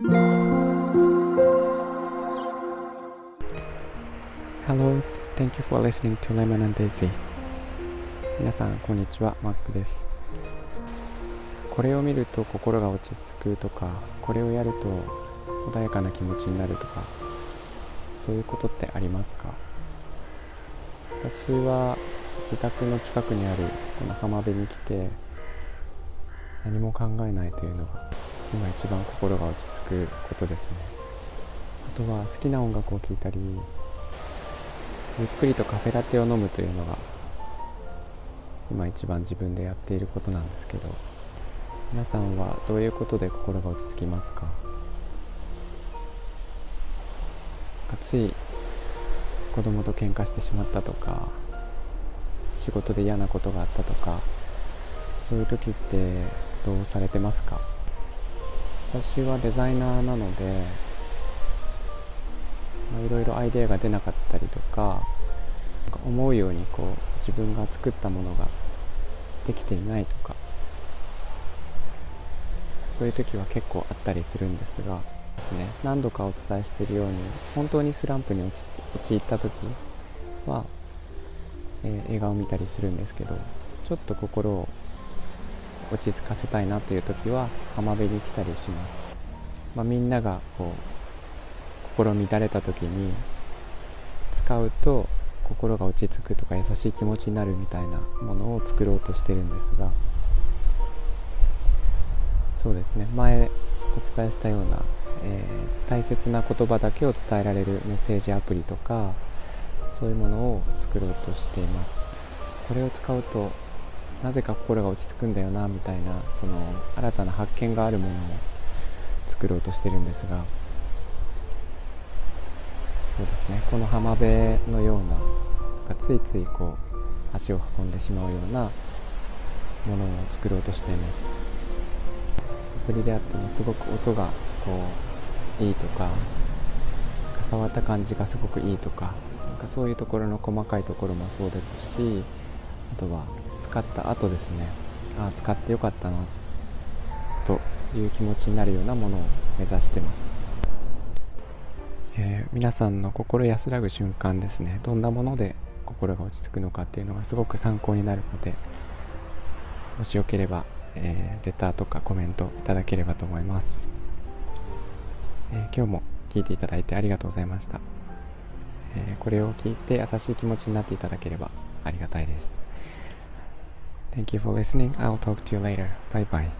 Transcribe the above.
Hello, thank you for listening to Lemon and Daisy. 皆さんこんにちは、マックです。これを見ると心が落ち着くとかこれをやると穏やかな気持ちになるとかそういうことってありますか？私は自宅の近くにあるこの浜辺に来て何も考えないというのが今一番心が落ち着くことですね。あとは好きな音楽を聴いたりゆっくりとカフェラテを飲むというのが今一番自分でやっていることなんですけど皆さんはどういうことで心が落ち着きますか？つい子供と喧嘩してしまったとか仕事で嫌なことがあったとかそういう時ってどうされてますか？私はデザイナーなのでいろいろアイデアが出なかったりとか思うようにこう自分が作ったものができていないとかそういう時は結構あったりするんですがですね。何度かお伝えしているように本当にスランプに陥った時は、えー、映画を見たりするんですけどちょっと心を落ち着かせたいなという時は浜辺に来たりします、まあ、みんながこう心乱れた時に使うと心が落ち着くとか優しい気持ちになるみたいなものを作ろうとしてるんですが。そうですね。前お伝えしたような、えー、大切な言葉だけを伝えられるメッセージアプリとかそういうものを作ろうとしています。これを使うとなぜか心が落ち着くんだよなみたいなその新たな発見があるものを作ろうとしてるんですが。そうですねこの浜辺のようなついついこう足を運んでしまうようなものを作ろうとしています。アプリであってもすごく音がこういいとか触った感じがすごくいいとかなんかそういうところの細かいところもそうですしあとは使った後ですね。ああ使ってよかったなという気持ちになるようなものを目指してます。えー、皆さんの心安らぐ瞬間ですね。どんなもので心が落ち着くのかっていうのがすごく参考になるのでもしよければ、えー、レターとかコメントいただければと思います、えー、今日も聞いていただいてありがとうございました、えこれを聞いて優しい気持ちになっていただければありがたいです。Thank you for listening. I'll talk to you later. Bye bye.